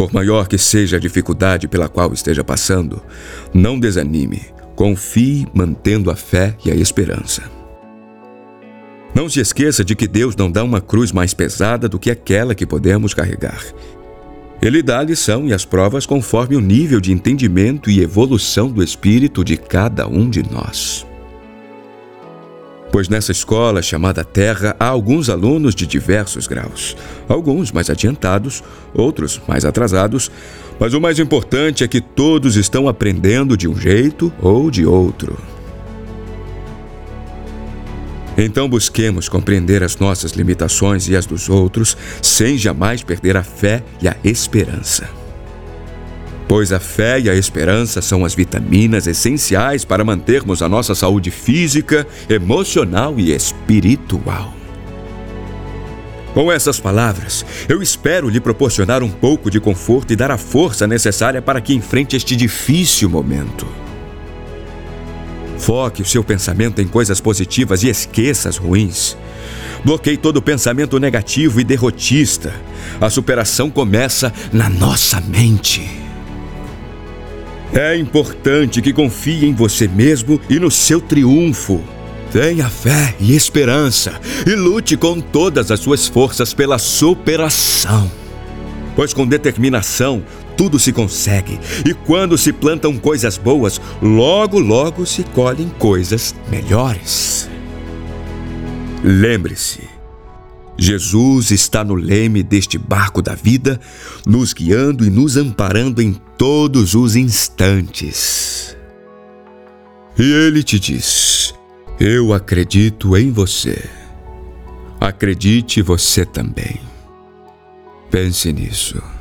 Por maior que seja a dificuldade pela qual esteja passando, não desanime, confie mantendo a fé e a esperança. Não se esqueça de que Deus não dá uma cruz mais pesada do que aquela que podemos carregar. Ele dá a lição e as provas conforme o nível de entendimento e evolução do espírito de cada um de nós. Pois nessa escola chamada Terra há alguns alunos de diversos graus, alguns mais adiantados, outros mais atrasados, mas o mais importante é que todos estão aprendendo de um jeito ou de outro. Então busquemos compreender as nossas limitações e as dos outros, sem jamais perder a fé e a esperança. Pois a fé e a esperança são as vitaminas essenciais para mantermos a nossa saúde física, emocional e espiritual. Com essas palavras, eu espero lhe proporcionar um pouco de conforto e dar a força necessária para que enfrente este difícil momento. Foque o seu pensamento em coisas positivas e esqueça as ruins. Bloqueie todo pensamento negativo e derrotista. A superação começa na nossa mente. É importante que confie em você mesmo e no seu triunfo. Tenha fé e esperança e lute com todas as suas forças pela superação. Pois com determinação tudo se consegue. E quando se plantam coisas boas, logo, logo se colhem coisas melhores. Lembre-se, Jesus está no leme deste barco da vida, nos guiando e nos amparando em todos os instantes. E ele te diz: Eu acredito em você. Acredite você também. Pense nisso.